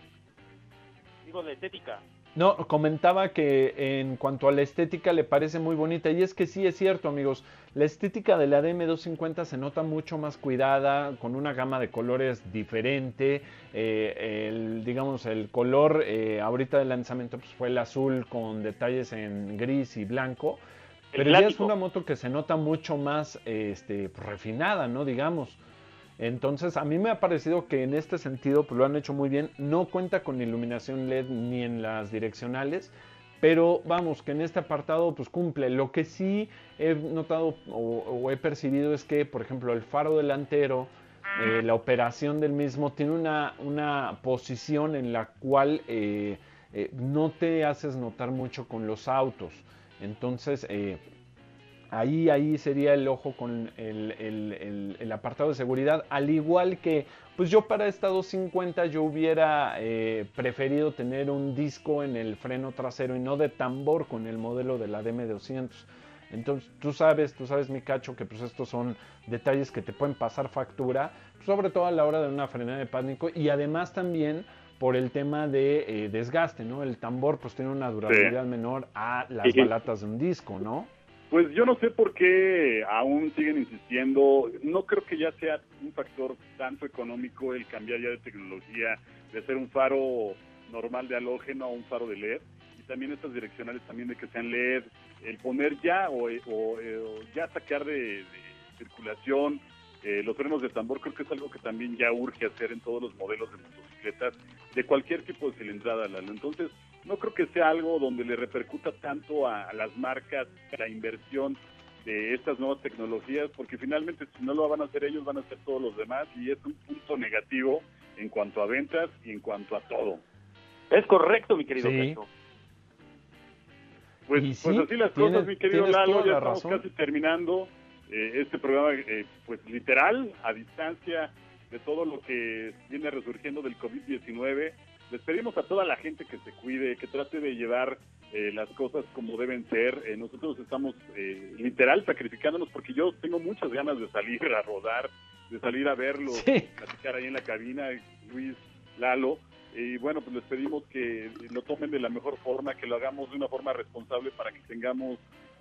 E: Digo, la estética.
C: No, comentaba que en cuanto a la estética le parece muy bonita. Y es que sí es cierto amigos, la estética de la DM250 se nota mucho más cuidada, con una gama de colores diferente, eh, el, digamos el color eh, ahorita del lanzamiento pues, fue el azul con detalles en gris y blanco, pero ya es una moto que se nota mucho más este, refinada, ¿no? Digamos. Entonces, a mí me ha parecido que en este sentido pues, lo han hecho muy bien. No cuenta con iluminación LED ni en las direccionales, pero vamos, que en este apartado pues cumple. Lo que sí he notado o, he percibido es que, por ejemplo, el faro delantero, eh, la operación del mismo tiene una, una posición en la cual eh, eh, no te haces notar mucho con los autos. Entonces, Ahí, ahí sería el ojo con el, el- el- el apartado de seguridad. Al igual que, pues yo para esta 250 yo hubiera eh, preferido tener un disco en el freno trasero y no de tambor con el modelo de la DM200. Entonces, tú sabes, tú sabes, mi cacho, que pues estos son detalles que te pueden pasar factura, sobre todo a la hora de una frenada de pánico y además también por el tema de eh, desgaste, ¿no? El tambor pues tiene una durabilidad menor a las
F: Sí.
C: balatas de un disco, ¿no?
F: Pues yo no sé por qué aún siguen insistiendo. No creo que ya sea un factor tanto económico el cambiar ya de tecnología, de ser un faro normal de halógeno a un faro de LED. Y también estas direccionales también de que sean LED. El poner ya o, o, eh, o ya sacar de, de circulación eh, los frenos de tambor creo que es algo que también ya urge hacer en todos los modelos de motocicletas de cualquier tipo de cilindrada, Lalo. Entonces, no creo que sea algo donde le repercuta tanto a, a las marcas la inversión de estas nuevas tecnologías, porque finalmente si no lo van a hacer ellos, van a hacer todos los demás y es un punto negativo en cuanto a ventas y en cuanto a todo.
E: Es correcto, mi querido
C: Sí.
F: Pues,
C: sí,
F: pues así las
C: tienes-
F: cosas, mi querido Lalo, ya
C: la
F: estamos
C: razón.
F: casi terminando eh, este programa, eh, pues literal, a distancia de todo lo que viene resurgiendo del COVID-19. Les pedimos a toda la gente que se cuide, que trate de llevar eh, las cosas como deben ser. Eh, nosotros estamos eh, literal sacrificándonos porque yo tengo muchas ganas de salir a rodar, de salir a verlo,
C: Sí.
F: platicar ahí en la cabina, Luis, Lalo. Y bueno, pues les pedimos que lo tomen de la mejor forma, que lo hagamos de una forma responsable para que tengamos,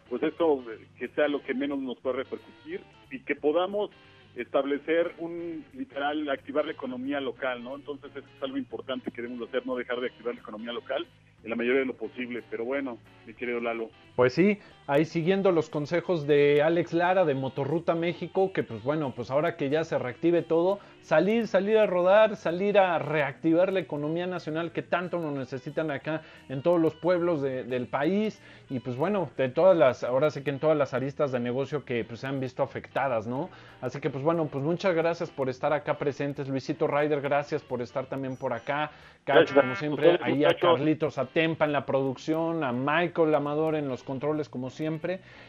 F: pues esto, eh, que sea lo que menos nos pueda repercutir y que podamos establecer un, literal, activar la economía local, ¿no? Entonces eso es algo importante que debemos hacer, no dejar de activar la economía local en la mayoría de lo posible. Pero bueno, mi querido Lalo.
C: Pues sí, ahí siguiendo los consejos de Alex Lara de Motorruta México, que pues bueno, pues ahora que ya se reactive todo, salir, salir a rodar, salir a reactivar la economía nacional que tanto nos necesitan acá en todos los pueblos de- del país y pues bueno, de todas las, ahora sí que en todas las aristas de negocio que pues se han visto afectadas, ¿no? Así que pues bueno, pues muchas gracias por estar acá presentes, Luisito Ryder, gracias por estar también por acá, Cacho, como siempre, ahí a. Carlitos Atempa en la producción, a Michael Amador en los controles como siempre.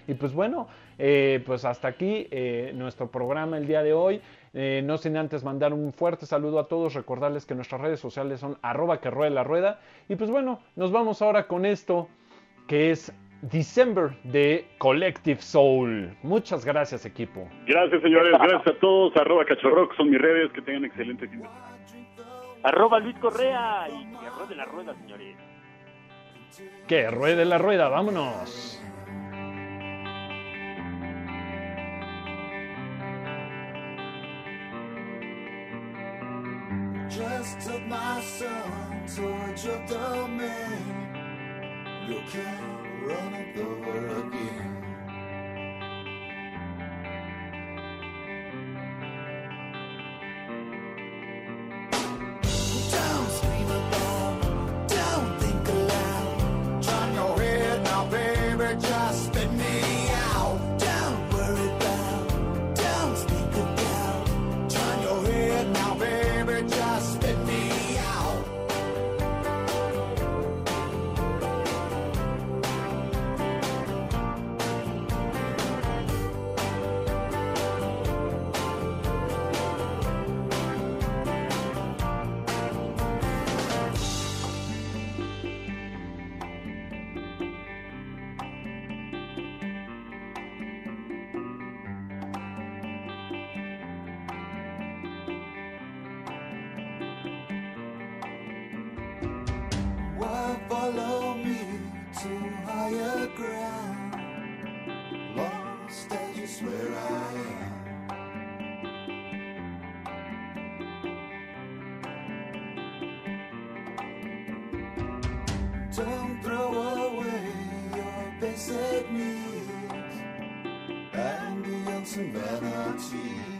C: Y pues bueno, eh, pues hasta aquí eh, nuestro programa el día de hoy. Eh, no sin antes mandar un fuerte saludo a todos, recordarles que nuestras redes sociales son arroba que ruede la rueda. Y pues bueno, nos vamos ahora con esto que es December de Collective Soul. Muchas gracias equipo.
F: Gracias, señores. Gracias a todos. Arroba Cachorrock son mis redes. Que tengan excelente fin de semana.
E: Arroba Luis Correa y que ruede la rueda, señores.
C: Que ruede la rueda, vámonos.
G: Took my son towards your domain. You can't run it over again.
J: Ground. Lost as you swear I am. Don't throw away your basic needs and vanity.